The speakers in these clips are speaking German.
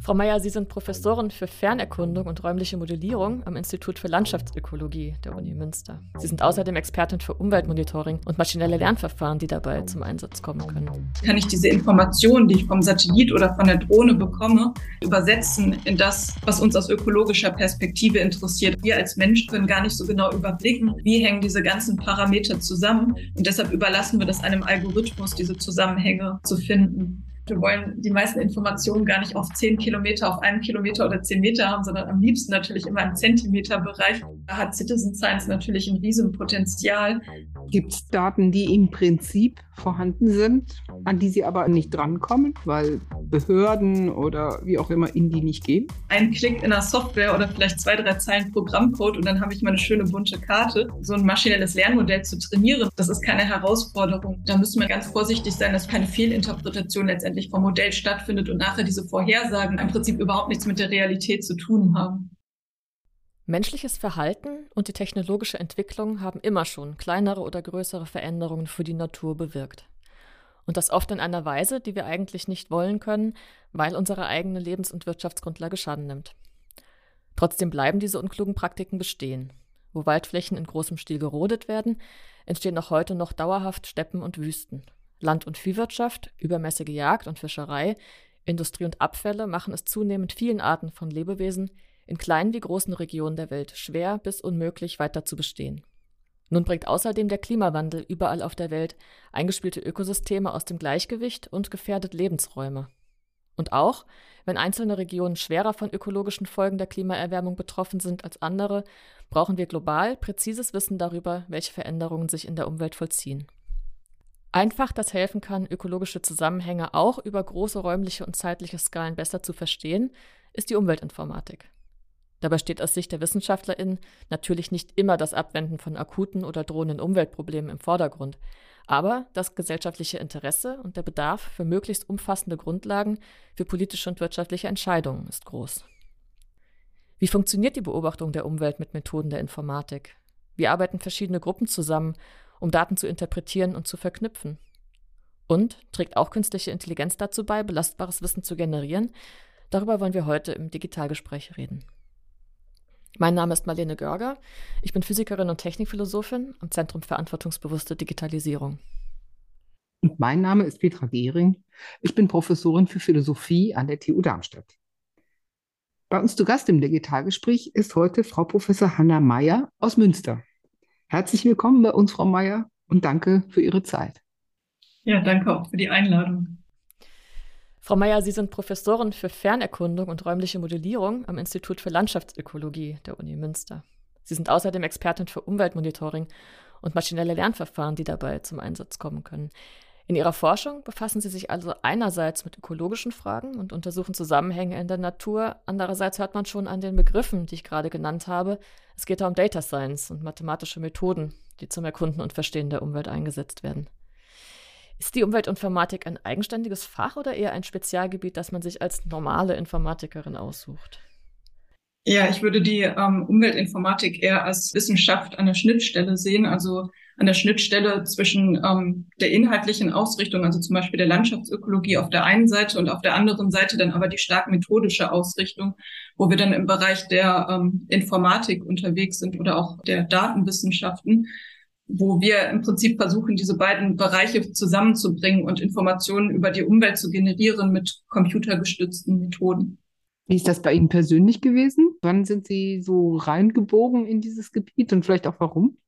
Frau Meyer, Sie sind Professorin für Fernerkundung und räumliche Modellierung am Institut für Landschaftsökologie der Uni Münster. Sie sind außerdem Expertin für Umweltmonitoring und maschinelle Lernverfahren, die dabei zum Einsatz kommen können. Kann ich diese Informationen, die ich vom Satellit oder von der Drohne bekomme, übersetzen in das, was uns aus ökologischer Perspektive interessiert? Wir als Mensch können gar nicht so genau überblicken, wie hängen diese ganzen Parameter zusammen. Und deshalb überlassen wir das einem Algorithmus, diese Zusammenhänge zu finden. Wir wollen die meisten Informationen gar nicht auf zehn Kilometer, auf einen Kilometer oder zehn Meter haben, sondern am liebsten natürlich immer im Zentimeterbereich. Da hat Citizen Science natürlich ein Riesenpotenzial. Gibt es Daten, die im Prinzip vorhanden sind, an die Sie aber nicht drankommen, weil Behörden oder wie auch immer in die nicht gehen? Ein Klick in der Software oder vielleicht zwei, drei Zeilen Programmcode und dann habe ich mal eine schöne bunte Karte. So ein maschinelles Lernmodell zu trainieren, das ist keine Herausforderung. Da müssen wir ganz vorsichtig sein, dass keine Fehlinterpretation letztendlich vom Modell stattfindet und nachher diese Vorhersagen im Prinzip überhaupt nichts mit der Realität zu tun haben. Menschliches Verhalten und die technologische Entwicklung haben immer schon kleinere oder größere Veränderungen für die Natur bewirkt. Und das oft in einer Weise, die wir eigentlich nicht wollen können, weil unsere eigene Lebens- und Wirtschaftsgrundlage Schaden nimmt. Trotzdem bleiben diese unklugen Praktiken bestehen. Wo Waldflächen in großem Stil gerodet werden, entstehen auch heute noch dauerhaft Steppen und Wüsten. Land- und Viehwirtschaft, übermäßige Jagd und Fischerei, Industrie und Abfälle machen es zunehmend vielen Arten von Lebewesen in kleinen wie großen Regionen der Welt schwer bis unmöglich weiter zu bestehen. Nun bringt außerdem der Klimawandel überall auf der Welt eingespielte Ökosysteme aus dem Gleichgewicht und gefährdet Lebensräume. Und auch, wenn einzelne Regionen schwerer von ökologischen Folgen der Klimaerwärmung betroffen sind als andere, brauchen wir global präzises Wissen darüber, welche Veränderungen sich in der Umwelt vollziehen. Einfach, das helfen kann, ökologische Zusammenhänge auch über große räumliche und zeitliche Skalen besser zu verstehen, ist die Umweltinformatik. Dabei steht aus Sicht der WissenschaftlerInnen natürlich nicht immer das Abwenden von akuten oder drohenden Umweltproblemen im Vordergrund. Aber das gesellschaftliche Interesse und der Bedarf für möglichst umfassende Grundlagen für politische und wirtschaftliche Entscheidungen ist groß. Wie funktioniert die Beobachtung der Umwelt mit Methoden der Informatik? Wie arbeiten verschiedene Gruppen zusammen, um Daten zu interpretieren und zu verknüpfen? Und trägt auch künstliche Intelligenz dazu bei, belastbares Wissen zu generieren? Darüber wollen wir heute im Digitalgespräch reden. Mein Name ist Marlene Görger. Ich bin Physikerin und Technikphilosophin am Zentrum Verantwortungsbewusste Digitalisierung. Und mein Name ist Petra Gehring. Ich bin Professorin für Philosophie an der TU Darmstadt. Bei uns zu Gast im Digitalgespräch ist heute Frau Professor Hanna Meyer aus Münster. Herzlich willkommen bei uns, Frau Meyer, und danke für Ihre Zeit. Ja, danke auch für die Einladung. Frau Meyer, Sie sind Professorin für Fernerkundung und räumliche Modellierung am Institut für Landschaftsökologie der Uni Münster. Sie sind außerdem Expertin für Umweltmonitoring und maschinelle Lernverfahren, die dabei zum Einsatz kommen können. In ihrer Forschung befassen Sie sich also einerseits mit ökologischen Fragen und untersuchen Zusammenhänge in der Natur. Andererseits hört man schon an den Begriffen, die ich gerade genannt habe. Es geht da um Data Science und mathematische Methoden, die zum Erkunden und Verstehen der Umwelt eingesetzt werden. Ist die Umweltinformatik ein eigenständiges Fach oder eher ein Spezialgebiet, das man sich als normale Informatikerin aussucht? Ja, ich würde die ähm, Umweltinformatik eher als Wissenschaft an der Schnittstelle sehen, also an der Schnittstelle zwischen ähm, der inhaltlichen Ausrichtung, also zum Beispiel der Landschaftsökologie auf der einen Seite und auf der anderen Seite dann aber die stark methodische Ausrichtung, wo wir dann im Bereich der ähm, Informatik unterwegs sind oder auch der Datenwissenschaften wo wir im Prinzip versuchen, diese beiden Bereiche zusammenzubringen und Informationen über die Umwelt zu generieren mit computergestützten Methoden. Wie ist das bei Ihnen persönlich gewesen? Wann sind Sie so reingebogen in dieses Gebiet und vielleicht auch warum?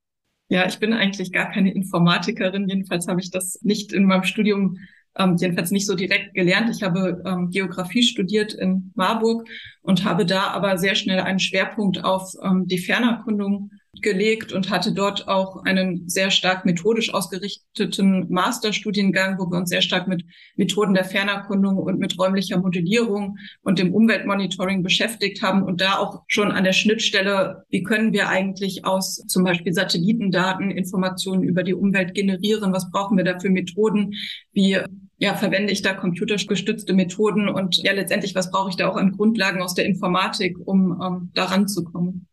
Ja, ich bin eigentlich gar keine Informatikerin. Jedenfalls habe ich das nicht in meinem Studium, ähm, jedenfalls nicht so direkt gelernt. Ich habe ähm, Geografie studiert in Marburg und habe da aber sehr schnell einen Schwerpunkt auf ähm, die Fernerkundung gelegt und hatte dort auch einen sehr stark methodisch ausgerichteten Masterstudiengang, wo wir uns sehr stark mit Methoden der Fernerkundung und mit räumlicher Modellierung und dem Umweltmonitoring beschäftigt haben und da auch schon an der Schnittstelle, wie können wir eigentlich aus zum Beispiel Satellitendaten Informationen über die Umwelt generieren, was brauchen wir da für Methoden, wie ja, verwende ich da computergestützte Methoden und ja, letztendlich, was brauche ich da auch an Grundlagen aus der Informatik, um ähm, daran zu kommen.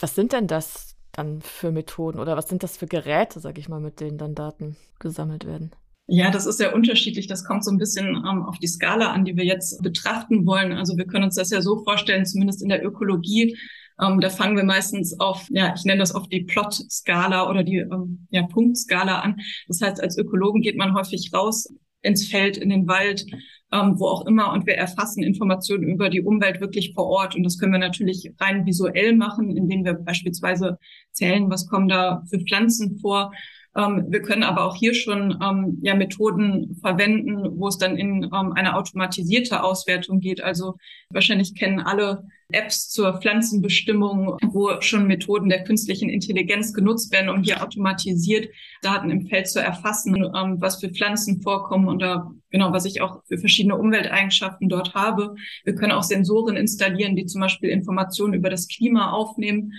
Was sind denn das dann für Methoden oder was sind das für Geräte, sag ich mal, mit denen dann Daten gesammelt werden? Ja, das ist sehr unterschiedlich. Das kommt so ein bisschen ähm, auf die Skala an, die wir jetzt betrachten wollen. Also wir können uns das ja so vorstellen, zumindest in der Ökologie. Ähm, da fangen wir meistens auf, ja, ich nenne das oft die Plot-Skala oder die ähm, ja, Punktskala an. Das heißt, als Ökologen geht man häufig raus ins Feld, in den Wald, ähm, wo auch immer. Und wir erfassen Informationen über die Umwelt wirklich vor Ort. Und das können wir natürlich rein visuell machen, indem wir beispielsweise zählen, was kommen da für Pflanzen vor ähm, wir können aber auch hier schon ähm, ja Methoden verwenden, wo es dann in ähm, eine automatisierte Auswertung geht. Also wahrscheinlich kennen alle Apps zur Pflanzenbestimmung, wo schon Methoden der künstlichen Intelligenz genutzt werden, um hier automatisiert Daten im Feld zu erfassen, ähm, was für Pflanzen vorkommen oder genau, was ich auch für verschiedene Umwelteigenschaften dort habe. Wir können auch Sensoren installieren, die zum Beispiel Informationen über das Klima aufnehmen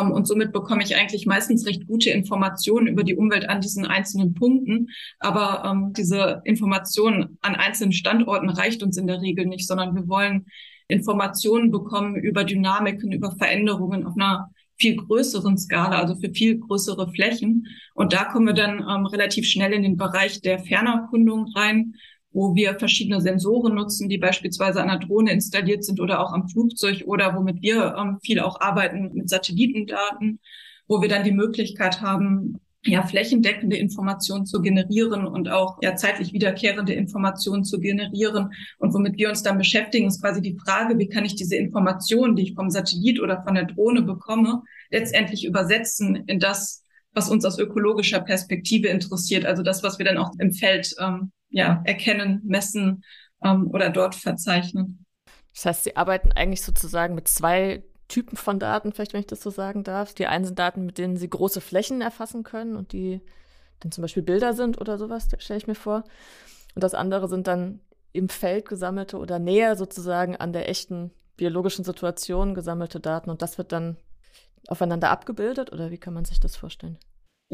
und somit bekomme ich eigentlich meistens recht gute Informationen über die Umwelt an diesen einzelnen Punkten. Aber ähm, diese Informationen an einzelnen Standorten reicht uns in der Regel nicht, sondern wir wollen Informationen bekommen über Dynamiken, über Veränderungen auf einer viel größeren Skala, also für viel größere Flächen. Und da kommen wir dann ähm, relativ schnell in den Bereich der Fernerkundung rein, wo wir verschiedene Sensoren nutzen, die beispielsweise an der Drohne installiert sind oder auch am Flugzeug oder womit wir ähm, viel auch arbeiten mit Satellitendaten, wo wir dann die Möglichkeit haben, ja, flächendeckende Informationen zu generieren und auch ja zeitlich wiederkehrende Informationen zu generieren. Und womit wir uns dann beschäftigen, ist quasi die Frage, wie kann ich diese Informationen, die ich vom Satellit oder von der Drohne bekomme, letztendlich übersetzen in das, was uns aus ökologischer Perspektive interessiert, also das, was wir dann auch im Feld ähm, ja, erkennen, messen ähm, oder dort verzeichnen. Das heißt, Sie arbeiten eigentlich sozusagen mit zwei Typen von Daten, vielleicht wenn ich das so sagen darf. Die einen sind Daten, mit denen Sie große Flächen erfassen können und die dann zum Beispiel Bilder sind oder sowas, stelle ich mir vor. Und das andere sind dann im Feld gesammelte oder näher sozusagen an der echten biologischen Situation gesammelte Daten und das wird dann aufeinander abgebildet oder wie kann man sich das vorstellen?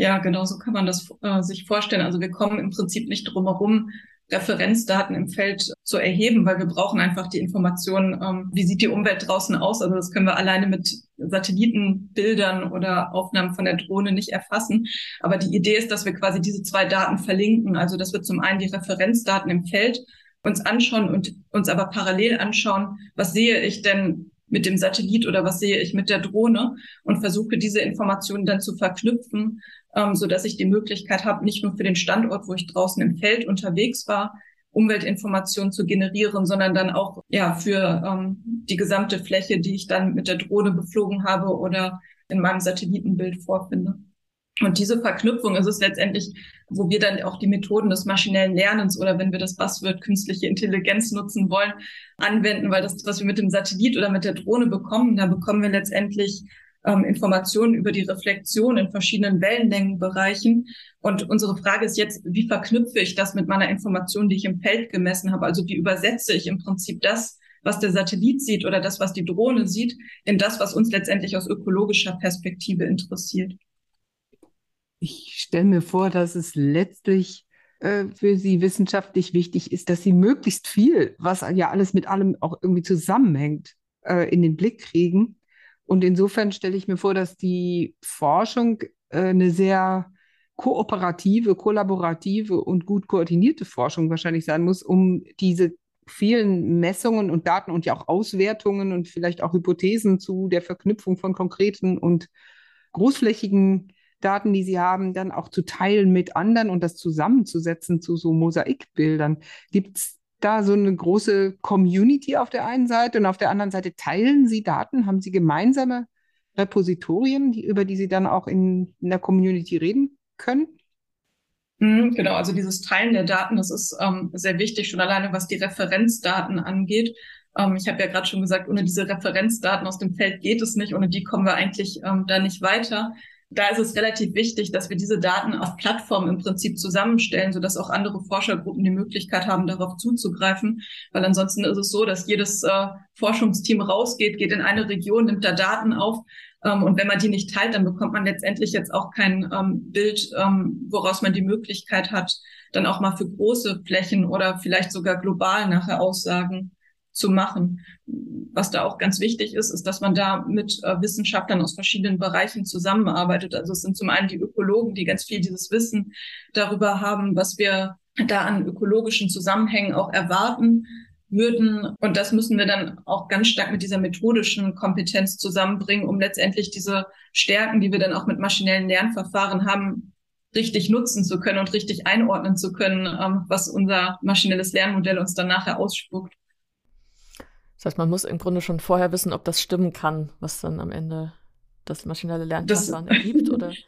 Ja, genau so kann man das äh, sich vorstellen. Also wir kommen im Prinzip nicht drum herum, Referenzdaten im Feld zu erheben, weil wir brauchen einfach die Informationen, ähm, wie sieht die Umwelt draußen aus. Also das können wir alleine mit Satellitenbildern oder Aufnahmen von der Drohne nicht erfassen. Aber die Idee ist, dass wir quasi diese zwei Daten verlinken. Also dass wir zum einen die Referenzdaten im Feld uns anschauen und uns aber parallel anschauen, was sehe ich denn mit dem Satellit oder was sehe ich mit der Drohne und versuche diese Informationen dann zu verknüpfen ähm, so dass ich die Möglichkeit habe, nicht nur für den Standort, wo ich draußen im Feld unterwegs war, Umweltinformationen zu generieren, sondern dann auch ja für ähm, die gesamte Fläche, die ich dann mit der Drohne beflogen habe oder in meinem Satellitenbild vorfinde. Und diese Verknüpfung ist es letztendlich, wo wir dann auch die Methoden des maschinellen Lernens oder wenn wir das Buzzword künstliche Intelligenz nutzen wollen, anwenden, weil das, was wir mit dem Satellit oder mit der Drohne bekommen, da bekommen wir letztendlich ähm, Informationen über die Reflexion in verschiedenen Wellenlängenbereichen. Und unsere Frage ist jetzt, wie verknüpfe ich das mit meiner Information, die ich im Feld gemessen habe? Also wie übersetze ich im Prinzip das, was der Satellit sieht oder das, was die Drohne sieht, in das, was uns letztendlich aus ökologischer Perspektive interessiert? Ich stelle mir vor, dass es letztlich äh, für Sie wissenschaftlich wichtig ist, dass Sie möglichst viel, was ja alles mit allem auch irgendwie zusammenhängt, äh, in den Blick kriegen. Und insofern stelle ich mir vor, dass die Forschung äh, eine sehr kooperative, kollaborative und gut koordinierte Forschung wahrscheinlich sein muss, um diese vielen Messungen und Daten und ja auch Auswertungen und vielleicht auch Hypothesen zu der Verknüpfung von konkreten und großflächigen Daten, die sie haben, dann auch zu teilen mit anderen und das zusammenzusetzen zu so Mosaikbildern. Gibt es da so eine große Community auf der einen Seite und auf der anderen Seite teilen Sie Daten? Haben Sie gemeinsame Repositorien, die, über die Sie dann auch in, in der Community reden können? Mhm, genau, also dieses Teilen der Daten, das ist ähm, sehr wichtig, schon alleine was die Referenzdaten angeht. Ähm, ich habe ja gerade schon gesagt, ohne diese Referenzdaten aus dem Feld geht es nicht, ohne die kommen wir eigentlich ähm, da nicht weiter da ist es relativ wichtig, dass wir diese Daten auf Plattformen im Prinzip zusammenstellen, sodass auch andere Forschergruppen die Möglichkeit haben, darauf zuzugreifen. Weil ansonsten ist es so, dass jedes äh, Forschungsteam rausgeht, geht in eine Region, nimmt da Daten auf. Ähm, und wenn man die nicht teilt, dann bekommt man letztendlich jetzt auch kein ähm, Bild, ähm, woraus man die Möglichkeit hat, dann auch mal für große Flächen oder vielleicht sogar global nachher Aussagen zu machen. Was da auch ganz wichtig ist, ist, dass man da mit äh, Wissenschaftlern aus verschiedenen Bereichen zusammenarbeitet. Also es sind zum einen die Ökologen, die ganz viel dieses Wissen darüber haben, was wir da an ökologischen Zusammenhängen auch erwarten würden. Und das müssen wir dann auch ganz stark mit dieser methodischen Kompetenz zusammenbringen, um letztendlich diese Stärken, die wir dann auch mit maschinellen Lernverfahren haben, richtig nutzen zu können und richtig einordnen zu können, ähm, was unser maschinelles Lernmodell uns dann nachher ausspuckt. Das heißt, man muss im Grunde schon vorher wissen, ob das stimmen kann, was dann am Ende das maschinelle Lernverfahren ergibt, oder?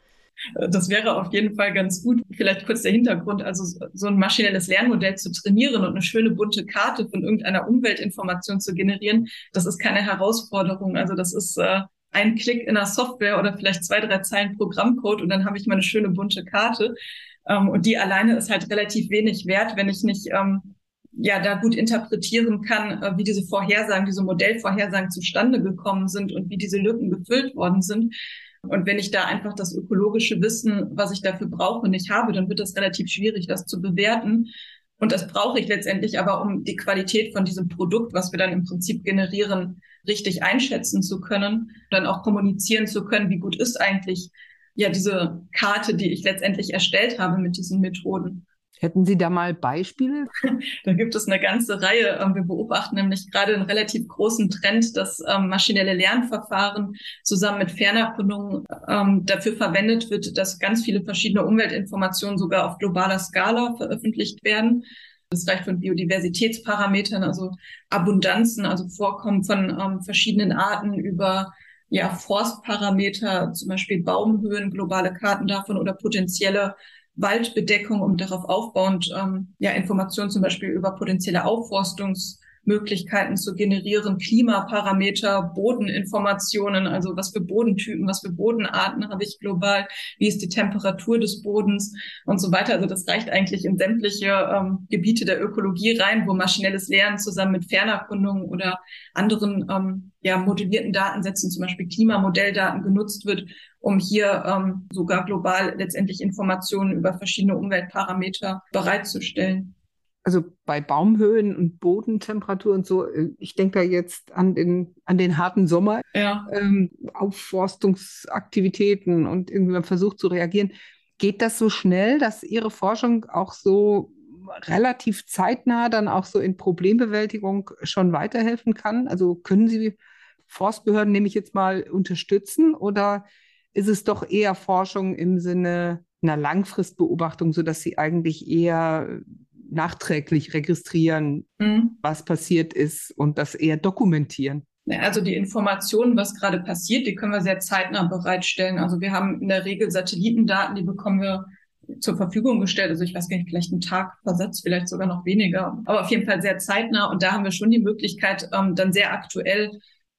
Das wäre auf jeden Fall ganz gut. Vielleicht kurz der Hintergrund. Also so ein maschinelles Lernmodell zu trainieren und eine schöne bunte Karte von irgendeiner Umweltinformation zu generieren, das ist keine Herausforderung. Also das ist äh, ein Klick in der Software oder vielleicht zwei, drei Zeilen Programmcode und dann habe ich meine schöne bunte Karte. Ähm, und die alleine ist halt relativ wenig wert, wenn ich nicht ähm, ja da gut interpretieren kann, äh, wie diese Vorhersagen, diese Modellvorhersagen zustande gekommen sind und wie diese Lücken gefüllt worden sind. Und wenn ich da einfach das ökologische Wissen, was ich dafür brauche, nicht habe, dann wird das relativ schwierig, das zu bewerten. Und das brauche ich letztendlich aber, um die Qualität von diesem Produkt, was wir dann im Prinzip generieren, richtig einschätzen zu können, dann auch kommunizieren zu können, wie gut ist eigentlich ja diese Karte, die ich letztendlich erstellt habe mit diesen Methoden. Hätten Sie da mal Beispiele? Da gibt es eine ganze Reihe. Ähm, wir beobachten nämlich gerade einen relativ großen Trend, dass ähm, maschinelle Lernverfahren zusammen mit Fernerkundung ähm, dafür verwendet wird, dass ganz viele verschiedene Umweltinformationen sogar auf globaler Skala veröffentlicht werden. Das reicht von Biodiversitätsparametern, also Abundanzen, also Vorkommen von verschiedenen Arten über ja, Forstparameter, zum Beispiel Baumhöhen, globale Karten davon oder potenzielle Waldbedeckung, um darauf aufbauend ähm, ja Informationen zum Beispiel über potenzielle Aufforstungs Möglichkeiten zu generieren, Klimaparameter, Bodeninformationen, also was für Bodentypen, was für Bodenarten habe ich global, wie ist die Temperatur des Bodens und so weiter. Also das reicht eigentlich in sämtliche ähm, Gebiete der Ökologie rein, wo maschinelles Lernen zusammen mit Fernerkundungen oder anderen ähm, ja, modellierten Datensätzen, zum Beispiel Klimamodelldaten genutzt wird, um hier ähm, sogar global letztendlich Informationen über verschiedene Umweltparameter bereitzustellen also bei Baumhöhen und Bodentemperatur und so, äh, ich denke da jetzt an den, an den harten Sommer, ja. ähm, Aufforstungsaktivitäten und irgendwie man versucht zu reagieren. Geht das so schnell, dass Ihre Forschung auch so relativ zeitnah dann auch so in Problembewältigung schon weiterhelfen kann? Also können Sie Forstbehörden, nehme ich jetzt mal, unterstützen oder ist es doch eher Forschung im Sinne einer Langfristbeobachtung, sodass Sie eigentlich eher nachträglich registrieren, mhm. was passiert ist und das eher dokumentieren. Also die Informationen, was gerade passiert, die können wir sehr zeitnah bereitstellen. Also wir haben in der Regel Satellitendaten, die bekommen wir zur Verfügung gestellt. Also ich weiß gar nicht, vielleicht einen Tag Versatz, vielleicht sogar noch weniger, aber auf jeden Fall sehr zeitnah. Und da haben wir schon die Möglichkeit, ähm, dann sehr aktuell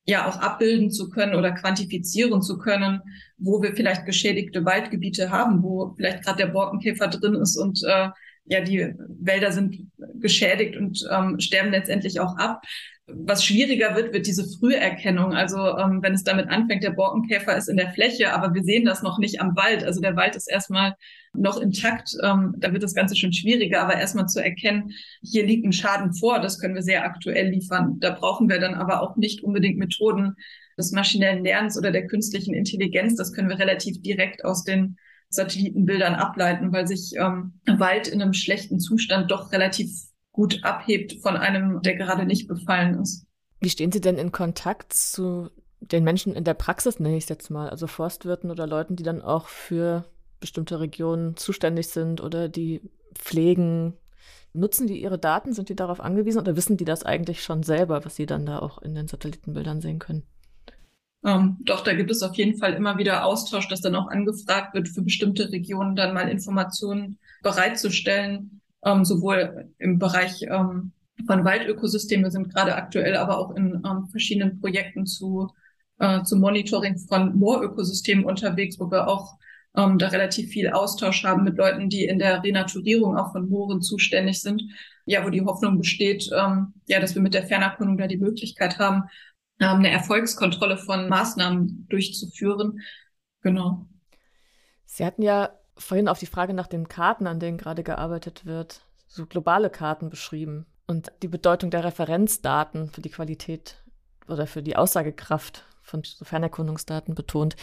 ja auch abbilden zu können oder quantifizieren zu können, wo wir vielleicht geschädigte Waldgebiete haben, wo vielleicht gerade der Borkenkäfer drin ist und äh, ja, die Wälder sind geschädigt und ähm, sterben letztendlich auch ab. Was schwieriger wird, wird diese Früherkennung. Also ähm, wenn es damit anfängt, der Borkenkäfer ist in der Fläche, aber wir sehen das noch nicht am Wald. Also der Wald ist erstmal noch intakt. Ähm, da wird das Ganze schon schwieriger, aber erstmal zu erkennen, hier liegt ein Schaden vor, das können wir sehr aktuell liefern. Da brauchen wir dann aber auch nicht unbedingt Methoden des maschinellen Lernens oder der künstlichen Intelligenz. Das können wir relativ direkt aus den Satellitenbildern ableiten, weil sich ähm, Wald in einem schlechten Zustand doch relativ gut abhebt von einem, der gerade nicht befallen ist. Wie stehen Sie denn in Kontakt zu den Menschen in der Praxis, nenne ich es jetzt mal, also Forstwirten oder Leuten, die dann auch für bestimmte Regionen zuständig sind oder die pflegen? Nutzen die ihre Daten? Sind die darauf angewiesen oder wissen die das eigentlich schon selber, was sie dann da auch in den Satellitenbildern sehen können? Ähm, doch, da gibt es auf jeden Fall immer wieder Austausch, dass dann auch angefragt wird, für bestimmte Regionen dann mal Informationen bereitzustellen, ähm, sowohl im Bereich ähm, von Waldökosystemen. Wir sind gerade aktuell aber auch in ähm, verschiedenen Projekten zu, äh, zum Monitoring von Moorökosystemen unterwegs, wo wir auch ähm, da relativ viel Austausch haben mit Leuten, die in der Renaturierung auch von Mooren zuständig sind. Ja, wo die Hoffnung besteht, ähm, ja, dass wir mit der Fernerkundung da die Möglichkeit haben, eine Erfolgskontrolle von Maßnahmen durchzuführen. Genau. Sie hatten ja vorhin auf die Frage nach den Karten, an denen gerade gearbeitet wird, so globale Karten beschrieben und die Bedeutung der Referenzdaten für die Qualität oder für die Aussagekraft von Fernerkundungsdaten betont.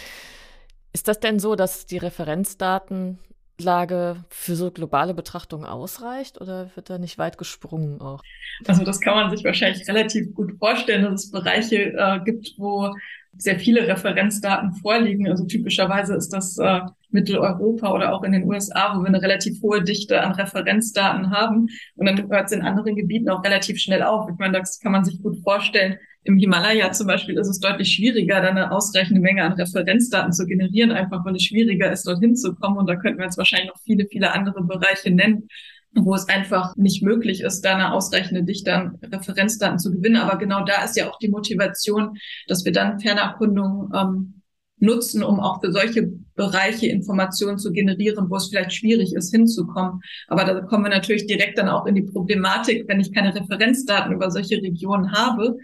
Ist das denn so, dass die Referenzdaten Grundlage für so globale Betrachtungen ausreicht oder wird da nicht weit gesprungen auch? Also das kann man sich wahrscheinlich relativ gut vorstellen, dass es Bereiche äh, gibt, wo sehr viele Referenzdaten vorliegen. Also typischerweise ist das äh, Mitteleuropa oder auch in den USA, wo wir eine relativ hohe Dichte an Referenzdaten haben. Und dann hört es in anderen Gebieten auch relativ schnell auf. Ich meine, das kann man sich gut vorstellen. Im Himalaya zum Beispiel ist es deutlich schwieriger, da eine ausreichende Menge an Referenzdaten zu generieren, einfach weil es schwieriger ist, dorthin zu kommen. Und da könnten wir jetzt wahrscheinlich noch viele, viele andere Bereiche nennen, wo es einfach nicht möglich ist, da eine ausreichende Dichte an Referenzdaten zu gewinnen. Aber genau da ist ja auch die Motivation, dass wir dann Fernerkundungen ähm, nutzen, um auch für solche Bereiche Informationen zu generieren, wo es vielleicht schwierig ist, hinzukommen. Aber da kommen wir natürlich direkt dann auch in die Problematik, wenn ich keine Referenzdaten über solche Regionen habe,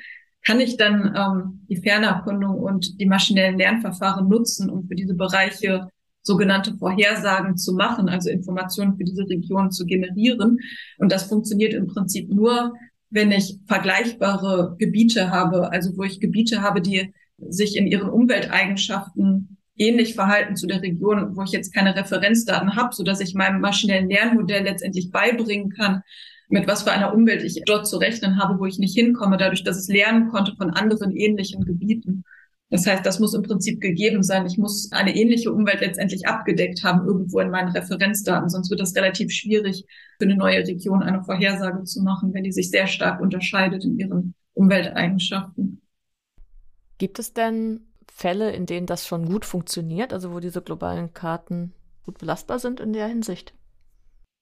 kann ich dann ähm, die Fernerkundung und die maschinellen Lernverfahren nutzen, um für diese Bereiche sogenannte Vorhersagen zu machen, also Informationen für diese Region zu generieren. Und das funktioniert im Prinzip nur, wenn ich vergleichbare Gebiete habe, also wo ich Gebiete habe, die sich in ihren Umwelteigenschaften ähnlich verhalten zu der Region, wo ich jetzt keine Referenzdaten habe, so dass ich meinem maschinellen Lernmodell letztendlich beibringen kann, mit was für einer Umwelt ich dort zu rechnen habe, wo ich nicht hinkomme, dadurch, dass es lernen konnte von anderen ähnlichen Gebieten. Das heißt, das muss im Prinzip gegeben sein. Ich muss eine ähnliche Umwelt letztendlich abgedeckt haben irgendwo in meinen Referenzdaten. Sonst wird es relativ schwierig, für eine neue Region eine Vorhersage zu machen, wenn die sich sehr stark unterscheidet in ihren Umwelteigenschaften. Gibt es denn Fälle, in denen das schon gut funktioniert, also wo diese globalen Karten gut belastbar sind in der Hinsicht?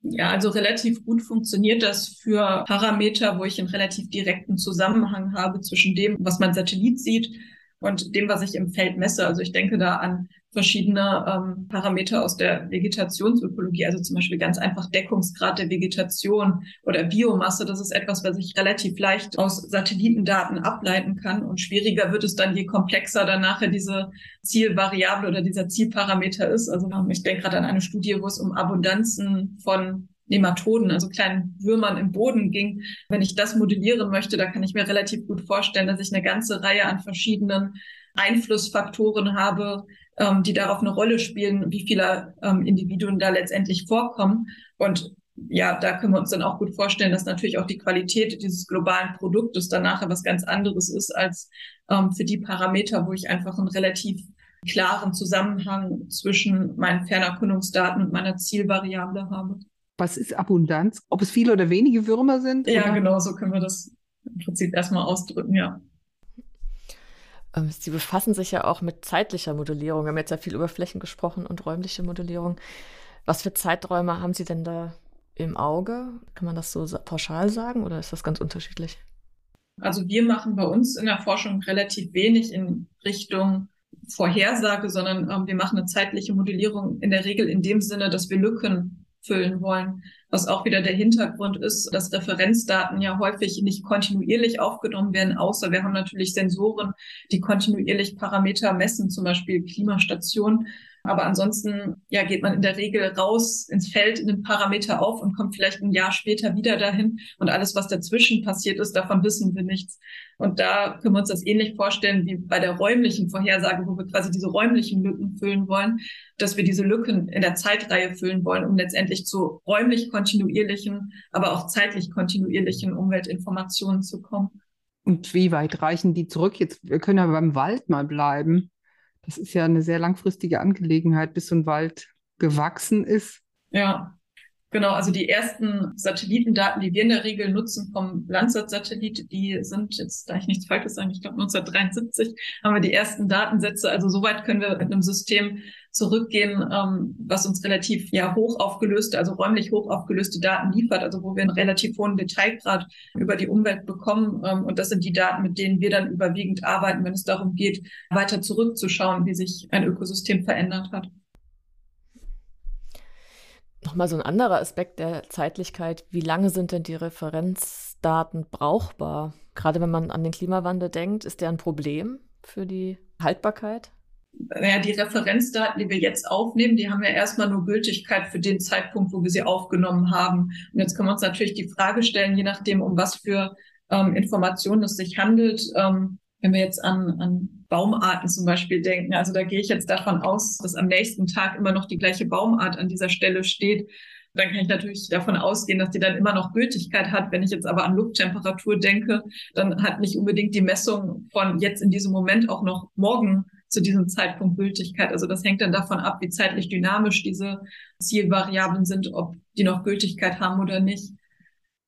Ja, also relativ gut funktioniert das für Parameter, wo ich einen relativ direkten Zusammenhang habe zwischen dem, was mein Satellit sieht und dem, was ich im Feld messe. Also ich denke da an verschiedene ähm, Parameter aus der Vegetationsökologie, also zum Beispiel ganz einfach Deckungsgrad der Vegetation oder Biomasse. Das ist etwas, was ich relativ leicht aus Satellitendaten ableiten kann. Und schwieriger wird es dann, je komplexer dann nachher diese Zielvariable oder dieser Zielparameter ist. Also ich denke gerade an eine Studie, wo es um Abundanzen von Nematoden, also kleinen Würmern im Boden ging. Wenn ich das modellieren möchte, da kann ich mir relativ gut vorstellen, dass ich eine ganze Reihe an verschiedenen Einflussfaktoren habe, ähm, die darauf eine Rolle spielen, wie viele ähm, Individuen da letztendlich vorkommen. Und ja, da können wir uns dann auch gut vorstellen, dass natürlich auch die Qualität dieses globalen Produktes dann nachher was ganz anderes ist als ähm, für die Parameter, wo ich einfach einen relativ klaren Zusammenhang zwischen meinen Fernerkundungsdaten und meiner Zielvariable habe. Was ist Abundanz? Ob es viele oder wenige Würmer sind? Ja, oder? genau, so können wir das im Prinzip erstmal ausdrücken, ja. Ähm, Sie befassen sich ja auch mit zeitlicher Modellierung. Wir haben jetzt ja viel über Flächen gesprochen und räumliche Modellierung. Was für Zeiträume haben Sie denn da im Auge? Kann man das so pauschal sagen oder ist das ganz unterschiedlich? Also wir machen bei uns in der Forschung relativ wenig in Richtung Vorhersage, sondern ähm, wir machen eine zeitliche Modellierung in der Regel in dem Sinne, dass wir Lücken füllen wollen. Was auch wieder der Hintergrund ist, dass Referenzdaten ja häufig nicht kontinuierlich aufgenommen werden, außer wir haben natürlich Sensoren, die kontinuierlich Parameter messen, zum Beispiel Klimastation. Aber ansonsten ja, geht man in der Regel raus ins Feld, in den Parameter auf und kommt vielleicht ein Jahr später wieder dahin. Und alles, was dazwischen passiert ist, davon wissen wir nichts. Und da können wir uns das ähnlich vorstellen wie bei der räumlichen Vorhersage, wo wir quasi diese räumlichen Lücken füllen wollen, dass wir diese Lücken in der Zeitreihe füllen wollen, um letztendlich zu räumlich kontinuierlichen, aber auch zeitlich kontinuierlichen Umweltinformationen zu kommen. Und wie weit reichen die zurück? Jetzt, wir können ja beim Wald mal bleiben. Das ist ja eine sehr langfristige Angelegenheit, bis so ein Wald gewachsen ist. Ja, genau. Also die ersten Satellitendaten, die wir in der Regel nutzen vom Landsat-Satellit, die sind jetzt, da ich nichts Falsches sage, ich glaube 1973 haben wir die ersten Datensätze. Also soweit können wir mit einem System zurückgehen, ähm, was uns relativ ja hoch aufgelöste, also räumlich hoch aufgelöste Daten liefert, also wo wir einen relativ hohen Detailgrad über die Umwelt bekommen. Ähm, und das sind die Daten, mit denen wir dann überwiegend arbeiten, wenn es darum geht, weiter zurückzuschauen, wie sich ein Ökosystem verändert hat. Nochmal so ein anderer Aspekt der Zeitlichkeit. Wie lange sind denn die Referenzdaten brauchbar? Gerade wenn man an den Klimawandel denkt, ist der ein Problem für die Haltbarkeit? naja, die Referenzdaten, die wir jetzt aufnehmen, die haben ja erstmal nur Gültigkeit für den Zeitpunkt, wo wir sie aufgenommen haben. Und jetzt können wir uns natürlich die Frage stellen, je nachdem, um was für ähm, Informationen es sich handelt. Ähm, wenn wir jetzt an, an Baumarten zum Beispiel denken. Also da gehe ich jetzt davon aus, dass am nächsten Tag immer noch die gleiche Baumart an dieser Stelle steht. Dann kann ich natürlich davon ausgehen, dass die dann immer noch Gültigkeit hat. Wenn ich jetzt aber an Lufttemperatur denke, dann hat nicht unbedingt die Messung von jetzt in diesem Moment auch noch morgen zu diesem Zeitpunkt Gültigkeit. Also das hängt dann davon ab, wie zeitlich dynamisch diese Zielvariablen sind, ob die noch Gültigkeit haben oder nicht.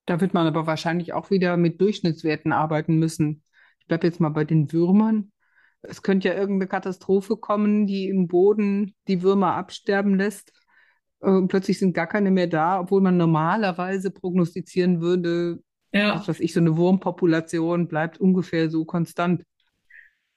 Da wird man aber wahrscheinlich auch wieder mit Durchschnittswerten arbeiten müssen. Ich bleibe jetzt mal bei den Würmern. Es könnte ja irgendeine Katastrophe kommen, die im Boden die Würmer absterben lässt. Und äh, plötzlich sind gar keine mehr da, obwohl man normalerweise prognostizieren würde, ja. dass was ich so eine Wurmpopulation bleibt ungefähr so konstant.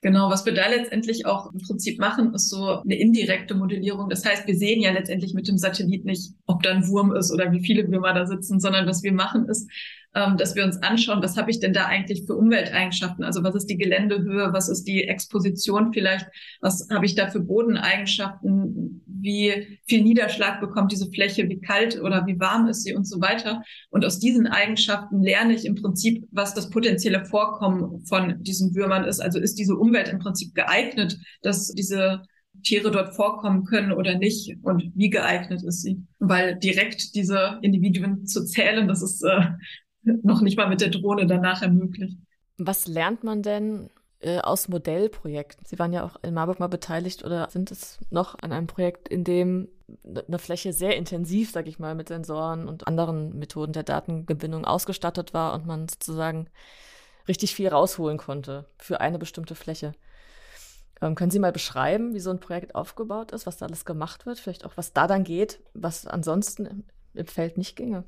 Genau, was wir da letztendlich auch im Prinzip machen, ist so eine indirekte Modellierung. Das heißt, wir sehen ja letztendlich mit dem Satellit nicht, ob da ein Wurm ist oder wie viele Würmer da sitzen, sondern was wir machen ist, ähm, dass wir uns anschauen, was habe ich denn da eigentlich für Umwelteigenschaften? Also was ist die Geländehöhe, was ist die Exposition vielleicht, was habe ich da für Bodeneigenschaften, wie viel Niederschlag bekommt diese Fläche, wie kalt oder wie warm ist sie und so weiter. Und aus diesen Eigenschaften lerne ich im Prinzip, was das potenzielle Vorkommen von diesen Würmern ist. Also ist diese Umwelt im Prinzip geeignet, dass diese Tiere dort vorkommen können oder nicht und wie geeignet ist sie. Weil direkt diese Individuen zu zählen, das ist äh, noch nicht mal mit der Drohne dann nachher möglich. Was lernt man denn äh, aus Modellprojekten? Sie waren ja auch in Marburg mal beteiligt oder sind es noch an einem Projekt, in dem eine Fläche sehr intensiv, sage ich mal, mit Sensoren und anderen Methoden der Datengewinnung ausgestattet war und man sozusagen richtig viel rausholen konnte für eine bestimmte Fläche. Ähm, können Sie mal beschreiben, wie so ein Projekt aufgebaut ist, was da alles gemacht wird, vielleicht auch was da dann geht, was ansonsten im, im Feld nicht ginge?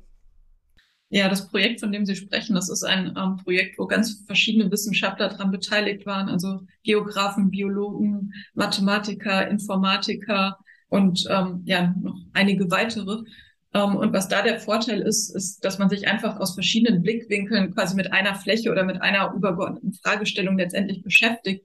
Ja, das Projekt, von dem Sie sprechen, das ist ein ähm, Projekt, wo ganz verschiedene Wissenschaftler daran beteiligt waren, also Geografen, Biologen, Mathematiker, Informatiker und ähm, ja noch einige weitere. Ähm, und was da der Vorteil ist, ist, dass man sich einfach aus verschiedenen Blickwinkeln quasi mit einer Fläche oder mit einer übergeordneten Fragestellung letztendlich beschäftigt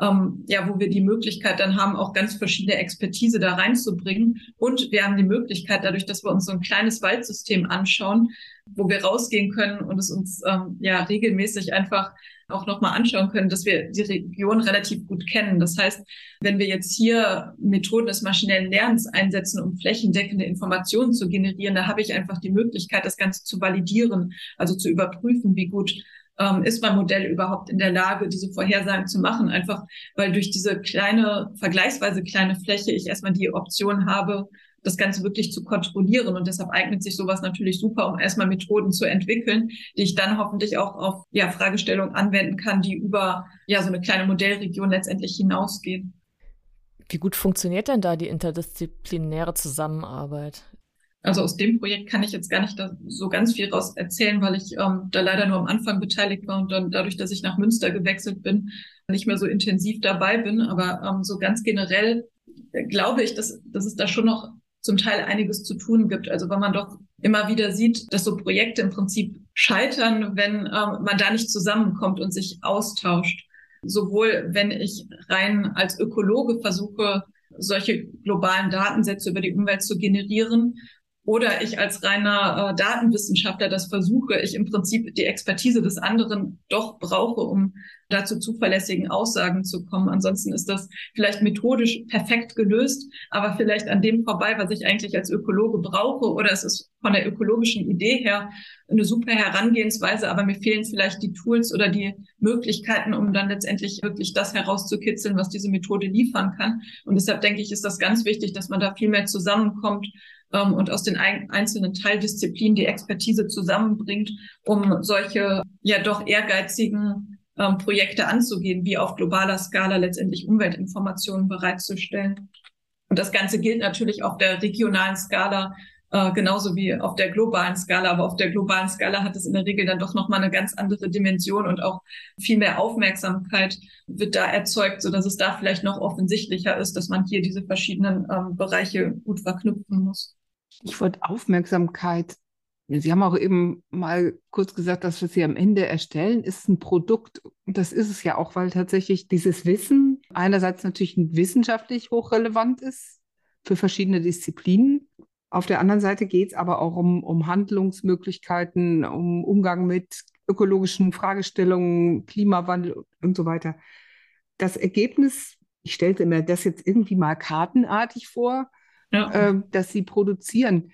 ähm, ja, wo wir die Möglichkeit dann haben, auch ganz verschiedene Expertise da reinzubringen. Und wir haben die Möglichkeit, dadurch, dass wir uns so ein kleines Waldsystem anschauen, wo wir rausgehen können und es uns ähm, ja regelmäßig einfach auch nochmal anschauen können, dass wir die Region relativ gut kennen. Das heißt, wenn wir jetzt hier Methoden des maschinellen Lernens einsetzen, um flächendeckende Informationen zu generieren, da habe ich einfach die Möglichkeit, das Ganze zu validieren, also zu überprüfen, wie gut ähm, ist mein Modell überhaupt in der Lage, diese Vorhersagen zu machen? Einfach, weil durch diese kleine, vergleichsweise kleine Fläche ich erstmal die Option habe, das Ganze wirklich zu kontrollieren. Und deshalb eignet sich sowas natürlich super, um erstmal Methoden zu entwickeln, die ich dann hoffentlich auch auf ja, Fragestellungen anwenden kann, die über ja so eine kleine Modellregion letztendlich hinausgehen. Wie gut funktioniert denn da die interdisziplinäre Zusammenarbeit? Also aus dem Projekt kann ich jetzt gar nicht so ganz viel raus erzählen, weil ich ähm, da leider nur am Anfang beteiligt war und dann dadurch, dass ich nach Münster gewechselt bin, nicht mehr so intensiv dabei bin. Aber ähm, so ganz generell äh, glaube ich, dass, dass es da schon noch zum Teil einiges zu tun gibt. Also weil man doch immer wieder sieht, dass so Projekte im Prinzip scheitern, wenn ähm, man da nicht zusammenkommt und sich austauscht. Sowohl wenn ich rein als Ökologe versuche, solche globalen Datensätze über die Umwelt zu generieren, oder ich als reiner äh, Datenwissenschaftler das versuche, ich im Prinzip die Expertise des anderen doch brauche, um da zu zuverlässigen Aussagen zu kommen. Ansonsten ist das vielleicht methodisch perfekt gelöst, aber vielleicht an dem vorbei, was ich eigentlich als Ökologe brauche. Oder es ist von der ökologischen Idee her eine super Herangehensweise, aber mir fehlen vielleicht die Tools oder die Möglichkeiten, um dann letztendlich wirklich das herauszukitzeln, was diese Methode liefern kann. Und deshalb denke ich, ist das ganz wichtig, dass man da viel mehr zusammenkommt ähm, und aus den ein einzelnen Teildisziplinen die Expertise zusammenbringt, um solche ja doch ehrgeizigen ähm, Projekte anzugehen, wie auf globaler Skala letztendlich Umweltinformationen bereitzustellen. Und das Ganze gilt natürlich auf der regionalen Skala, äh, genauso wie auf der globalen Skala. Aber auf der globalen Skala hat es in der Regel dann doch nochmal eine ganz andere Dimension und auch viel mehr Aufmerksamkeit wird da erzeugt, so dass es da vielleicht noch offensichtlicher ist, dass man hier diese verschiedenen ähm, Bereiche gut verknüpfen muss. Stichwort Aufmerksamkeit. Sie haben auch eben mal kurz gesagt, dass was Sie am Ende erstellen, ist ein Produkt. Das ist es ja auch, weil tatsächlich dieses Wissen einerseits natürlich wissenschaftlich hochrelevant ist für verschiedene Disziplinen. Auf der anderen Seite geht es aber auch um, um Handlungsmöglichkeiten, um Umgang mit ökologischen Fragestellungen, Klimawandel und so weiter. das Ergebnis, ich stellte mir das jetzt irgendwie mal kartenartig vor, ja. äh, dass Sie produzieren.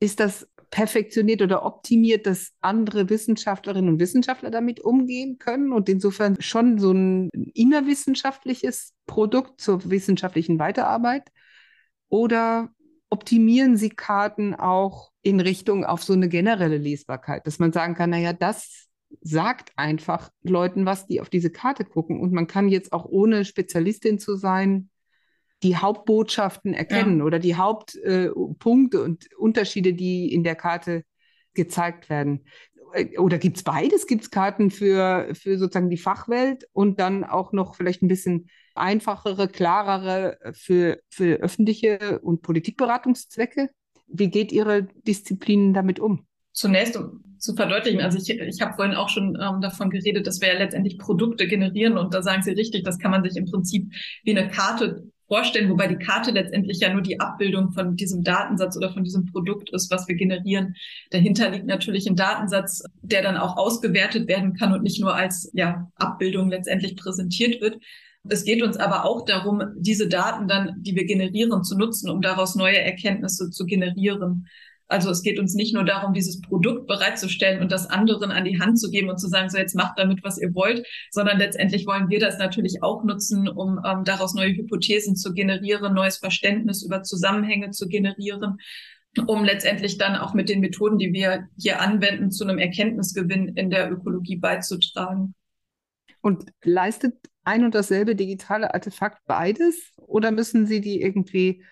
Ist das perfektioniert oder optimiert, dass andere Wissenschaftlerinnen und Wissenschaftler damit umgehen können und insofern schon so ein innerwissenschaftliches Produkt zur wissenschaftlichen Weiterarbeit? Oder optimieren Sie Karten auch in Richtung auf so eine generelle Lesbarkeit, dass man sagen kann, naja, das sagt einfach Leuten was, die auf diese Karte gucken. Und man kann jetzt auch ohne Spezialistin zu sein, die Hauptbotschaften erkennen ja. oder die Hauptpunkte äh, und Unterschiede, die in der Karte gezeigt werden. Äh, oder gibt es beides? Gibt es Karten für, für sozusagen die Fachwelt und dann auch noch vielleicht ein bisschen einfachere, klarere für, für öffentliche und Politikberatungszwecke? Wie geht Ihre Disziplin damit um? Zunächst, um zu verdeutlichen, also ich, ich habe vorhin auch schon ähm, davon geredet, dass wir ja letztendlich Produkte generieren und da sagen Sie richtig, das kann man sich im Prinzip wie eine Karte vorstellen, wobei die Karte letztendlich ja nur die Abbildung von diesem Datensatz oder von diesem Produkt ist, was wir generieren. Dahinter liegt natürlich ein Datensatz, der dann auch ausgewertet werden kann und nicht nur als ja, Abbildung letztendlich präsentiert wird. Es geht uns aber auch darum, diese Daten dann, die wir generieren, zu nutzen, um daraus neue Erkenntnisse zu generieren. Also es geht uns nicht nur darum, dieses Produkt bereitzustellen und das anderen an die Hand zu geben und zu sagen, so jetzt macht damit, was ihr wollt, sondern letztendlich wollen wir das natürlich auch nutzen, um ähm, daraus neue Hypothesen zu generieren, neues Verständnis über Zusammenhänge zu generieren um letztendlich dann auch mit den Methoden, die wir hier anwenden, zu einem Erkenntnisgewinn in der Ökologie beizutragen. Und leistet ein und dasselbe digitale Artefakt beides oder müssen Sie die irgendwie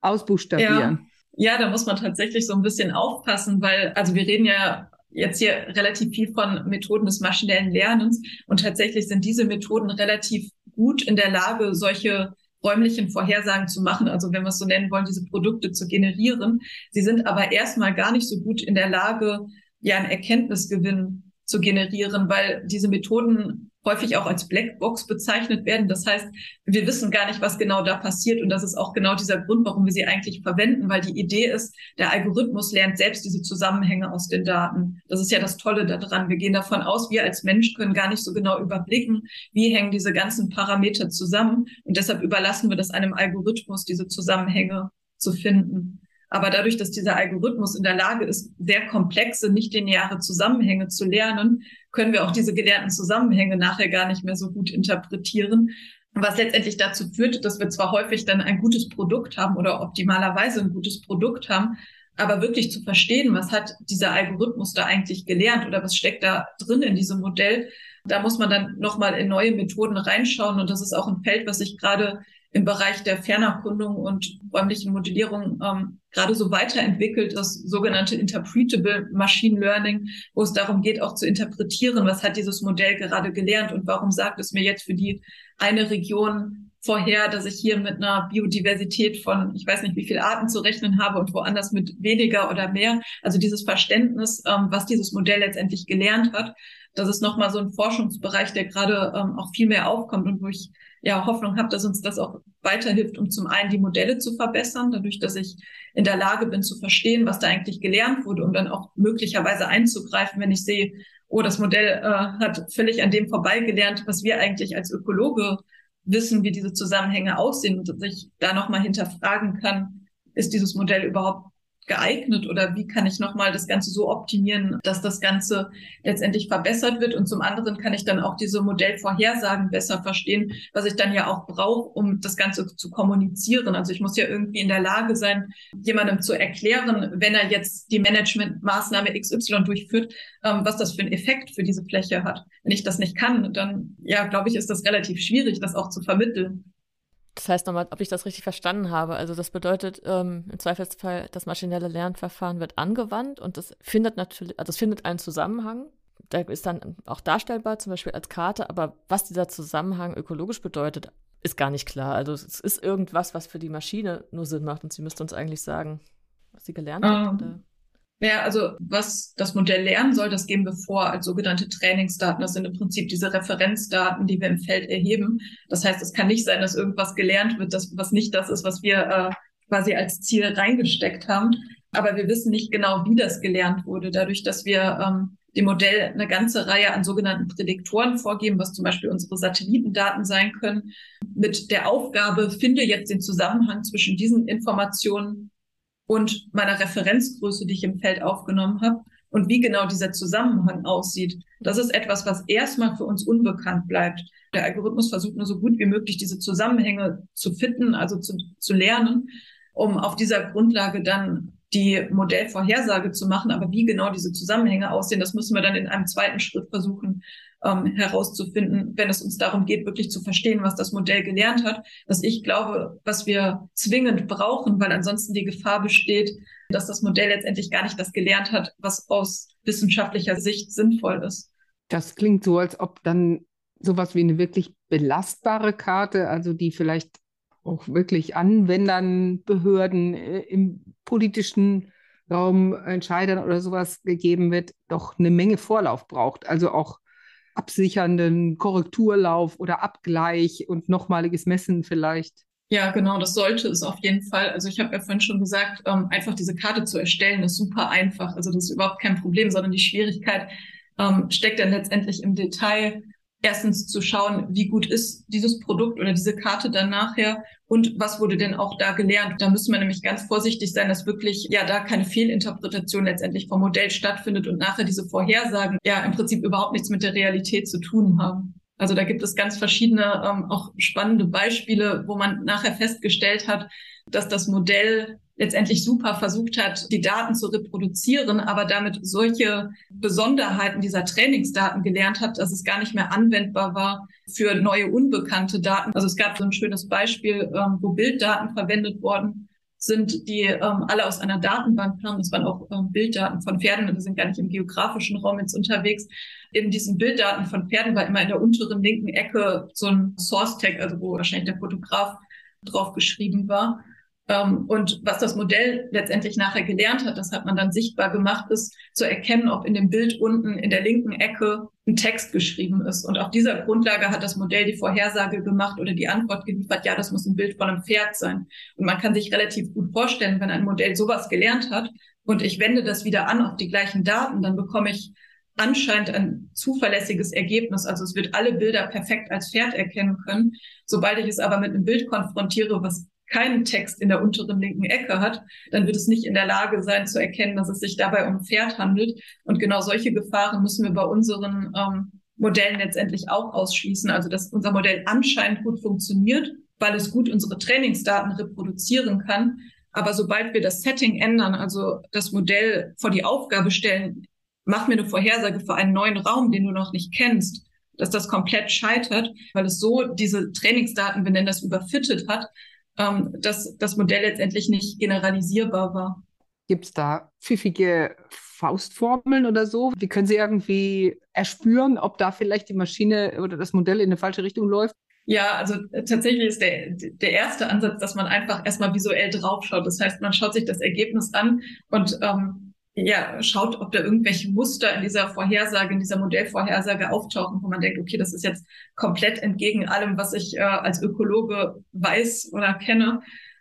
ausbuchstabieren? Ja. Ja, da muss man tatsächlich so ein bisschen aufpassen, weil, also wir reden ja jetzt hier relativ viel von Methoden des maschinellen Lernens und tatsächlich sind diese Methoden relativ gut in der Lage, solche räumlichen Vorhersagen zu machen, also wenn wir es so nennen wollen, diese Produkte zu generieren. Sie sind aber erstmal gar nicht so gut in der Lage, ja, einen Erkenntnisgewinn zu generieren, weil diese Methoden häufig auch als Blackbox bezeichnet werden. Das heißt, wir wissen gar nicht, was genau da passiert. Und das ist auch genau dieser Grund, warum wir sie eigentlich verwenden, weil die Idee ist, der Algorithmus lernt selbst diese Zusammenhänge aus den Daten. Das ist ja das Tolle daran. Wir gehen davon aus, wir als Mensch können gar nicht so genau überblicken, wie hängen diese ganzen Parameter zusammen. Und deshalb überlassen wir das einem Algorithmus, diese Zusammenhänge zu finden. Aber dadurch, dass dieser Algorithmus in der Lage ist, sehr komplexe, nicht lineare Zusammenhänge zu lernen, können wir auch diese gelernten Zusammenhänge nachher gar nicht mehr so gut interpretieren. Was letztendlich dazu führt, dass wir zwar häufig dann ein gutes Produkt haben oder optimalerweise ein gutes Produkt haben, aber wirklich zu verstehen, was hat dieser Algorithmus da eigentlich gelernt oder was steckt da drin in diesem Modell, da muss man dann nochmal in neue Methoden reinschauen. Und das ist auch ein Feld, was sich gerade im Bereich der Fernerkundung und räumlichen Modellierung ähm, gerade so weiterentwickelt, das sogenannte Interpretable Machine Learning, wo es darum geht, auch zu interpretieren, was hat dieses Modell gerade gelernt und warum sagt es mir jetzt für die eine Region vorher, dass ich hier mit einer Biodiversität von, ich weiß nicht, wie viele Arten zu rechnen habe und woanders mit weniger oder mehr. Also dieses Verständnis, ähm, was dieses Modell letztendlich gelernt hat, das ist nochmal so ein Forschungsbereich, der gerade ähm, auch viel mehr aufkommt und wo ich ja Hoffnung habe, dass uns das auch weiterhilft, um zum einen die Modelle zu verbessern, dadurch, dass ich in der Lage bin zu verstehen, was da eigentlich gelernt wurde, um dann auch möglicherweise einzugreifen, wenn ich sehe, oh, das Modell äh, hat völlig an dem vorbeigelernt, was wir eigentlich als Ökologe wissen, wie diese Zusammenhänge aussehen und dass ich da nochmal hinterfragen kann, ist dieses Modell überhaupt geeignet oder wie kann ich nochmal das Ganze so optimieren, dass das Ganze letztendlich verbessert wird und zum anderen kann ich dann auch diese Modellvorhersagen besser verstehen, was ich dann ja auch brauche, um das Ganze zu kommunizieren. Also ich muss ja irgendwie in der Lage sein, jemandem zu erklären, wenn er jetzt die Managementmaßnahme XY durchführt, ähm, was das für einen Effekt für diese Fläche hat. Wenn ich das nicht kann, dann ja, glaube ich, ist das relativ schwierig, das auch zu vermitteln. Das heißt nochmal, ob ich das richtig verstanden habe. Also das bedeutet ähm, im Zweifelsfall, das maschinelle Lernverfahren wird angewandt und das findet natürlich, also es findet einen Zusammenhang. Der ist dann auch darstellbar, zum Beispiel als Karte, aber was dieser Zusammenhang ökologisch bedeutet, ist gar nicht klar. Also es ist irgendwas, was für die Maschine nur Sinn macht und sie müsste uns eigentlich sagen, was sie gelernt hat. Ähm, oder? Ja, also was das Modell lernen soll, das geben wir vor als sogenannte Trainingsdaten. Das sind im Prinzip diese Referenzdaten, die wir im Feld erheben. Das heißt, es kann nicht sein, dass irgendwas gelernt wird, das, was nicht das ist, was wir äh, quasi als Ziel reingesteckt haben. Aber wir wissen nicht genau, wie das gelernt wurde. Dadurch, dass wir ähm, dem Modell eine ganze Reihe an sogenannten Prädiktoren vorgeben, was zum Beispiel unsere Satellitendaten sein können, mit der Aufgabe, finde jetzt den Zusammenhang zwischen diesen Informationen und meiner Referenzgröße, die ich im Feld aufgenommen habe und wie genau dieser Zusammenhang aussieht. Das ist etwas, was erstmal für uns unbekannt bleibt. Der Algorithmus versucht nur so gut wie möglich diese Zusammenhänge zu finden, also zu, zu lernen, um auf dieser Grundlage dann die Modellvorhersage zu machen. Aber wie genau diese Zusammenhänge aussehen, das müssen wir dann in einem zweiten Schritt versuchen ähm, herauszufinden, wenn es uns darum geht, wirklich zu verstehen, was das Modell gelernt hat. Was ich glaube, was wir zwingend brauchen, weil ansonsten die Gefahr besteht, dass das Modell letztendlich gar nicht das gelernt hat, was aus wissenschaftlicher Sicht sinnvoll ist. Das klingt so, als ob dann sowas wie eine wirklich belastbare Karte, also die vielleicht auch wirklich Anwendern, Behörden äh, im politischen Raum, Entscheidern oder sowas gegeben wird, doch eine Menge Vorlauf braucht. Also auch absichernden Korrekturlauf oder Abgleich und nochmaliges Messen vielleicht. Ja, genau, das sollte es auf jeden Fall. Also ich habe ja vorhin schon gesagt, ähm, einfach diese Karte zu erstellen, ist super einfach. Also das ist überhaupt kein Problem, sondern die Schwierigkeit ähm, steckt dann letztendlich im Detail erstens zu schauen, wie gut ist dieses Produkt oder diese Karte dann nachher und was wurde denn auch da gelernt. Da müssen wir nämlich ganz vorsichtig sein, dass wirklich ja da keine Fehlinterpretation letztendlich vom Modell stattfindet und nachher diese Vorhersagen ja im Prinzip überhaupt nichts mit der Realität zu tun haben. Also da gibt es ganz verschiedene ähm, auch spannende Beispiele, wo man nachher festgestellt hat, dass das Modell letztendlich super versucht hat, die Daten zu reproduzieren, aber damit solche Besonderheiten dieser Trainingsdaten gelernt hat, dass es gar nicht mehr anwendbar war für neue unbekannte Daten. Also es gab so ein schönes Beispiel, ähm, wo Bilddaten verwendet worden sind, die ähm, alle aus einer Datenbank kamen. Das waren auch ähm, Bilddaten von Pferden wir sind gar nicht im geografischen Raum jetzt unterwegs. In diesen Bilddaten von Pferden war immer in der unteren linken Ecke so ein Source-Tag, also wo wahrscheinlich der Fotograf drauf geschrieben war. Ähm, und was das Modell letztendlich nachher gelernt hat, das hat man dann sichtbar gemacht, ist zu erkennen, ob in dem Bild unten in der linken Ecke ein Text geschrieben ist. Und auf dieser Grundlage hat das Modell die Vorhersage gemacht oder die Antwort geliefert, ja, das muss ein Bild von einem Pferd sein. Und man kann sich relativ gut vorstellen, wenn ein Modell sowas gelernt hat und ich wende das wieder an auf die gleichen Daten, dann bekomme ich anscheinend ein zuverlässiges Ergebnis. Also es wird alle Bilder perfekt als Pferd erkennen können. Sobald ich es aber mit einem Bild konfrontiere, was keinen Text in der unteren linken Ecke hat, dann wird es nicht in der Lage sein zu erkennen, dass es sich dabei um ein Pferd handelt. Und genau solche Gefahren müssen wir bei unseren ähm, Modellen letztendlich auch ausschließen. Also dass unser Modell anscheinend gut funktioniert, weil es gut unsere Trainingsdaten reproduzieren kann. Aber sobald wir das Setting ändern, also das Modell vor die Aufgabe stellen, mach mir eine Vorhersage für einen neuen Raum, den du noch nicht kennst, dass das komplett scheitert, weil es so diese Trainingsdaten, wir nennen das überfittet hat, ähm, dass das Modell letztendlich nicht generalisierbar war. Gibt es da pfiffige Faustformeln oder so? Wie können Sie irgendwie erspüren, ob da vielleicht die Maschine oder das Modell in eine falsche Richtung läuft? Ja, also äh, tatsächlich ist der, der erste Ansatz, dass man einfach erstmal visuell draufschaut. Das heißt, man schaut sich das Ergebnis an und ähm, ja, schaut, ob da irgendwelche Muster in dieser Vorhersage, in dieser Modellvorhersage auftauchen, wo man denkt, okay, das ist jetzt komplett entgegen allem, was ich äh, als Ökologe weiß oder kenne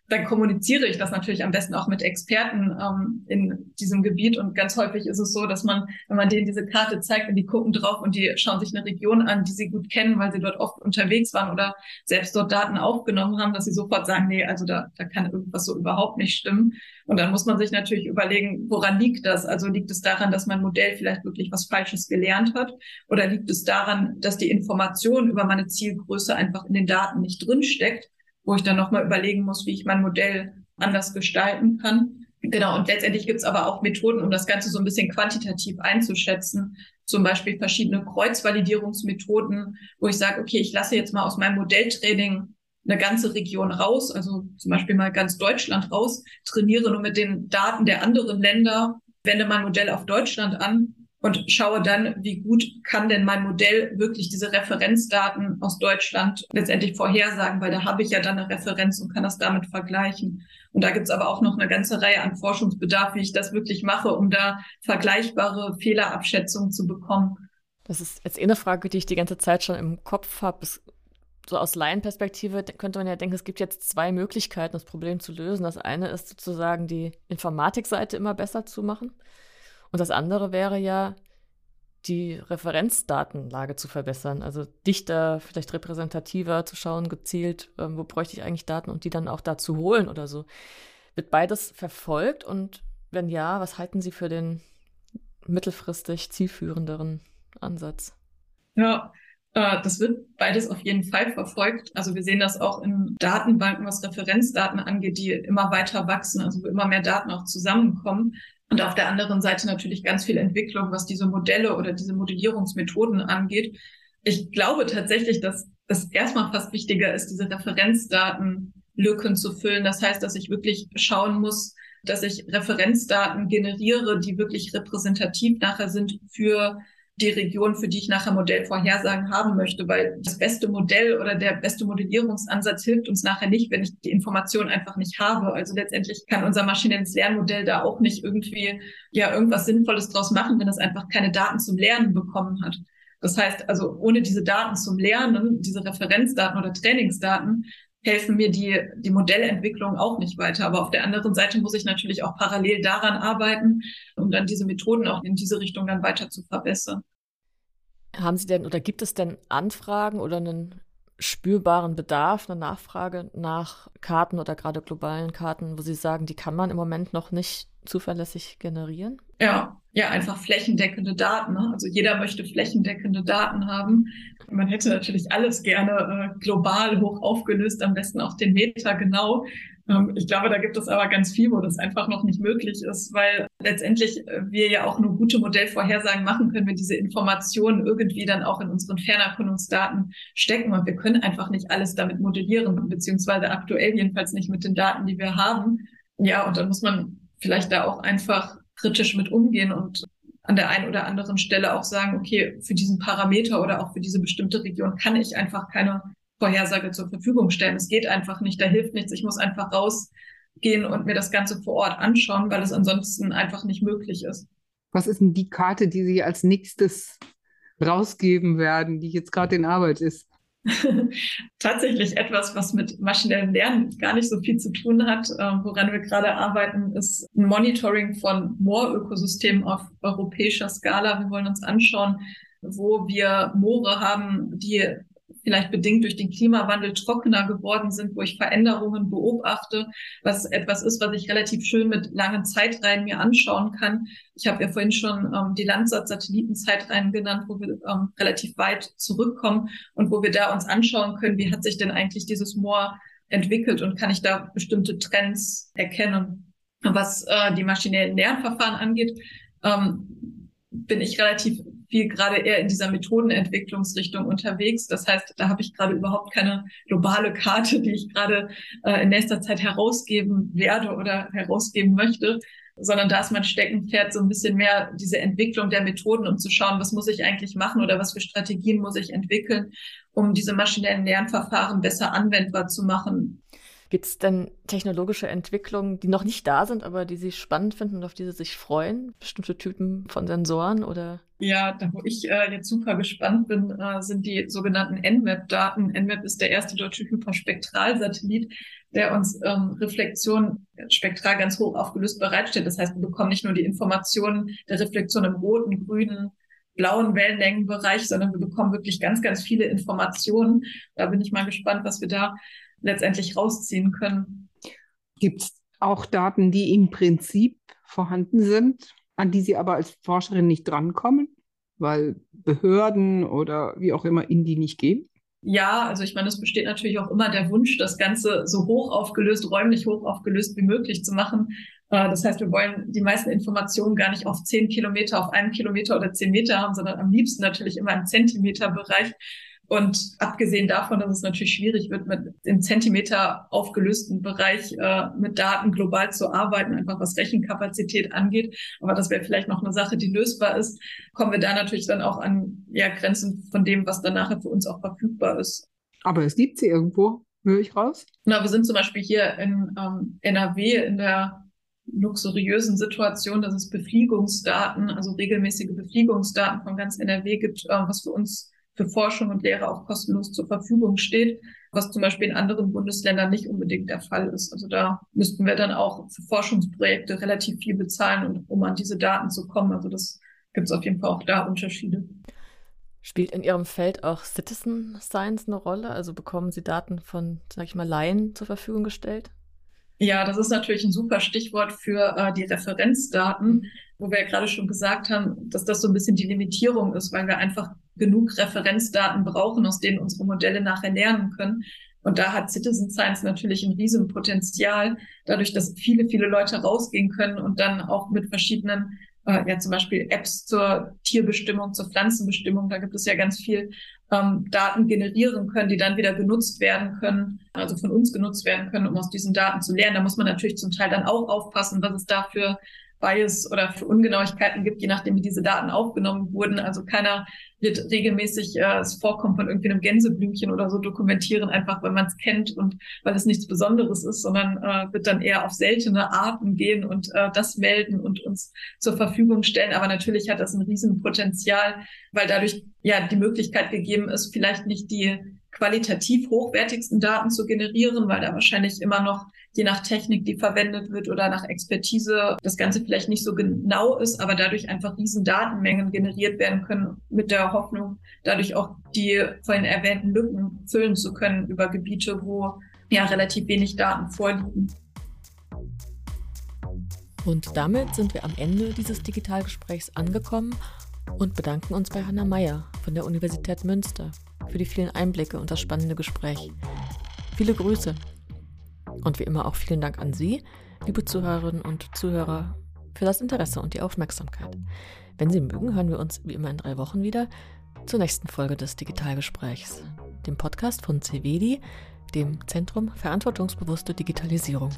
dann kommuniziere ich das natürlich am besten auch mit Experten ähm, in diesem Gebiet. Und ganz häufig ist es so, dass man, wenn man denen diese Karte zeigt und die gucken drauf und die schauen sich eine Region an, die sie gut kennen, weil sie dort oft unterwegs waren oder selbst dort Daten aufgenommen haben, dass sie sofort sagen, nee, also da, da kann irgendwas so überhaupt nicht stimmen. Und dann muss man sich natürlich überlegen, woran liegt das? Also liegt es daran, dass mein Modell vielleicht wirklich was Falsches gelernt hat? Oder liegt es daran, dass die Information über meine Zielgröße einfach in den Daten nicht drinsteckt? Wo ich dann nochmal überlegen muss, wie ich mein Modell anders gestalten kann. Genau, und letztendlich gibt es aber auch Methoden, um das Ganze so ein bisschen quantitativ einzuschätzen. Zum Beispiel verschiedene Kreuzvalidierungsmethoden, wo ich sage, okay, ich lasse jetzt mal aus meinem Modelltraining eine ganze Region raus, also zum Beispiel mal ganz Deutschland raus, trainiere nur mit den Daten der anderen Länder, wende mein Modell auf Deutschland an und schaue dann, wie gut kann denn mein Modell wirklich diese Referenzdaten aus Deutschland letztendlich vorhersagen, weil da habe ich ja dann eine Referenz und kann das damit vergleichen. Und da gibt's aber auch noch eine ganze Reihe an Forschungsbedarf, wie ich das wirklich mache, um da vergleichbare Fehlerabschätzungen zu bekommen. Das ist jetzt eh eine Frage, die ich die ganze Zeit schon im Kopf habe. So aus Laienperspektive könnte man ja denken, es gibt jetzt zwei Möglichkeiten, das Problem zu lösen. Das eine ist sozusagen die Informatikseite immer besser zu machen. Und das andere wäre ja, die Referenzdatenlage zu verbessern, also dichter, vielleicht repräsentativer zu schauen, gezielt, ähm, wo bräuchte ich eigentlich Daten und die dann auch da zu holen oder so. Wird beides verfolgt und wenn ja, was halten Sie für den mittelfristig zielführenderen Ansatz? Ja, äh, das wird beides auf jeden Fall verfolgt. Also wir sehen das auch in Datenbanken, was Referenzdaten angeht, die immer weiter wachsen, also wo immer mehr Daten auch zusammenkommen. Und auf der anderen Seite natürlich ganz viel Entwicklung, was diese Modelle oder diese Modellierungsmethoden angeht. Ich glaube tatsächlich, dass es erstmal fast wichtiger ist, diese Referenzdatenlücken zu füllen. Das heißt, dass ich wirklich schauen muss, dass ich Referenzdaten generiere, die wirklich repräsentativ nachher sind für die Region, für die ich nachher Modellvorhersagen haben möchte, weil das beste Modell oder der beste Modellierungsansatz hilft uns nachher nicht, wenn ich die Information einfach nicht habe. Also letztendlich kann unser maschinelles Lernmodell da auch nicht irgendwie ja irgendwas Sinnvolles draus machen, wenn es einfach keine Daten zum Lernen bekommen hat. Das heißt also, ohne diese Daten zum Lernen, diese Referenzdaten oder Trainingsdaten, helfen mir die, die Modellentwicklung auch nicht weiter. Aber auf der anderen Seite muss ich natürlich auch parallel daran arbeiten, um dann diese Methoden auch in diese Richtung dann weiter zu verbessern. Haben Sie denn oder gibt es denn Anfragen oder einen spürbaren Bedarf, eine Nachfrage nach Karten oder gerade globalen Karten, wo Sie sagen, die kann man im Moment noch nicht zuverlässig generieren? Ja, ja, einfach flächendeckende Daten. Ne? Also jeder möchte flächendeckende Daten haben. Man hätte natürlich alles gerne äh, global hoch aufgelöst, am besten auch den Meter genau. Ähm, ich glaube, da gibt es aber ganz viel, wo das einfach noch nicht möglich ist, weil letztendlich äh, wir ja auch nur gute Modellvorhersagen machen können, wenn diese Informationen irgendwie dann auch in unseren Fernerkundungsdaten stecken. Und wir können einfach nicht alles damit modellieren, beziehungsweise aktuell jedenfalls nicht mit den Daten, die wir haben. Ja, und dann muss man vielleicht da auch einfach kritisch mit umgehen und an der einen oder anderen Stelle auch sagen, okay, für diesen Parameter oder auch für diese bestimmte Region kann ich einfach keine Vorhersage zur Verfügung stellen. Es geht einfach nicht, da hilft nichts. Ich muss einfach rausgehen und mir das Ganze vor Ort anschauen, weil es ansonsten einfach nicht möglich ist. Was ist denn die Karte, die Sie als nächstes rausgeben werden, die jetzt gerade in Arbeit ist? Tatsächlich etwas, was mit maschinellem Lernen gar nicht so viel zu tun hat. Ähm, woran wir gerade arbeiten, ist ein Monitoring von Moorökosystemen auf europäischer Skala. Wir wollen uns anschauen, wo wir Moore haben, die vielleicht bedingt durch den Klimawandel trockener geworden sind, wo ich Veränderungen beobachte, was etwas ist, was ich relativ schön mit langen Zeitreihen mir anschauen kann. Ich habe ja vorhin schon ähm, die Landsat-Satellitenzeitreihen genannt, wo wir ähm, relativ weit zurückkommen und wo wir da uns anschauen können, wie hat sich denn eigentlich dieses Moor entwickelt und kann ich da bestimmte Trends erkennen. Was äh, die maschinellen Lernverfahren angeht, ähm, bin ich relativ viel gerade eher in dieser Methodenentwicklungsrichtung unterwegs. Das heißt, da habe ich gerade überhaupt keine globale Karte, die ich gerade äh, in nächster Zeit herausgeben werde oder herausgeben möchte, sondern da ist mein Steckenpferd so ein bisschen mehr diese Entwicklung der Methoden, um zu schauen, was muss ich eigentlich machen oder was für Strategien muss ich entwickeln, um diese maschinellen Lernverfahren besser anwendbar zu machen. Gibt es denn technologische Entwicklungen, die noch nicht da sind, aber die Sie spannend finden und auf die Sie sich freuen? Bestimmte Typen von Sensoren oder? Ja, da wo ich äh, jetzt super gespannt bin, äh, sind die sogenannten NMAP-Daten. NMAP ist der erste deutsche Hyperspektralsatellit, der uns ähm, Reflexion spektral ganz hoch aufgelöst bereitstellt. Das heißt, wir bekommen nicht nur die Informationen der Reflexion im roten, grünen, blauen Wellenlängenbereich, sondern wir bekommen wirklich ganz, ganz viele Informationen. Da bin ich mal gespannt, was wir da letztendlich rausziehen können. Gibt es auch Daten, die im Prinzip vorhanden sind, an die Sie aber als Forscherin nicht drankommen, weil Behörden oder wie auch immer in die nicht gehen? Ja, also ich meine, es besteht natürlich auch immer der Wunsch, das Ganze so hoch aufgelöst, räumlich hoch aufgelöst wie möglich zu machen. Äh, das heißt, wir wollen die meisten Informationen gar nicht auf zehn Kilometer, auf einem Kilometer oder zehn Meter haben, sondern am liebsten natürlich immer im Zentimeterbereich. Und abgesehen davon, dass es natürlich schwierig wird, mit im Zentimeter aufgelösten Bereich äh, mit Daten global zu arbeiten, einfach was Rechenkapazität angeht. Aber das wäre vielleicht noch eine Sache, die lösbar ist. Kommen wir da natürlich dann auch an ja, Grenzen von dem, was dann nachher für uns auch verfügbar ist. Aber es gibt sie irgendwo, höre ich raus? Na, wir sind zum Beispiel hier in ähm, NRW in der luxuriösen Situation, dass es Befliegungsdaten, also regelmäßige Befliegungsdaten von ganz NRW gibt, äh, was für uns für Forschung und Lehre auch kostenlos zur Verfügung steht, was zum Beispiel in anderen Bundesländern nicht unbedingt der Fall ist. Also da müssten wir dann auch für Forschungsprojekte relativ viel bezahlen, um an diese Daten zu kommen. Also das gibt es auf jeden Fall auch da Unterschiede. Spielt in Ihrem Feld auch Citizen Science eine Rolle? Also bekommen Sie Daten von, sag ich mal, Laien zur Verfügung gestellt? Ja, das ist natürlich ein super Stichwort für äh, die Referenzdaten, wo wir ja gerade schon gesagt haben, dass das so ein bisschen die Limitierung ist, weil wir einfach genug Referenzdaten brauchen, aus denen unsere Modelle nachher lernen können. Und da hat Citizen Science natürlich ein Riesenpotenzial, dadurch, dass viele, viele Leute rausgehen können und dann auch mit verschiedenen äh, ja zum Beispiel Apps zur Tierbestimmung, zur Pflanzenbestimmung, da gibt es ja ganz viel ähm, Daten generieren können, die dann wieder genutzt werden können, also von uns genutzt werden können, um aus diesen Daten zu lernen. Da muss man natürlich zum Teil dann auch aufpassen, was es da für Bias oder für Ungenauigkeiten gibt, je nachdem, wie diese Daten aufgenommen wurden. Also keiner wird regelmäßig äh, das Vorkommen von irgendwie einem Gänseblümchen oder so dokumentieren, einfach weil man es kennt und weil es nichts Besonderes ist, sondern äh, wird dann eher auf seltene Arten gehen und äh, das melden und uns zur Verfügung stellen. Aber natürlich hat das ein Riesenpotenzial, weil dadurch ja die Möglichkeit gegeben ist, vielleicht nicht die qualitativ hochwertigsten Daten zu generieren, weil da wahrscheinlich immer noch je nach Technik, die verwendet wird oder nach Expertise, das Ganze vielleicht nicht so genau ist, aber dadurch einfach riesen Datenmengen generiert werden können mit der Hoffnung, dadurch auch die vorhin erwähnten Lücken füllen zu können über Gebiete, wo ja relativ wenig Daten vorliegen. Und damit sind wir am Ende dieses Digitalgesprächs angekommen und bedanken uns bei Hanna Meyer von der Universität Münster für die vielen Einblicke und das spannende Gespräch. Viele Grüße und wie immer auch vielen Dank an Sie, liebe Zuhörerinnen und Zuhörer, für das Interesse und die Aufmerksamkeit. Wenn Sie mögen, hören wir uns wie immer in drei Wochen wieder zur nächsten Folge des Digitalgesprächs, dem Podcast von CVD, dem Zentrum Verantwortungsbewusste Digitalisierung.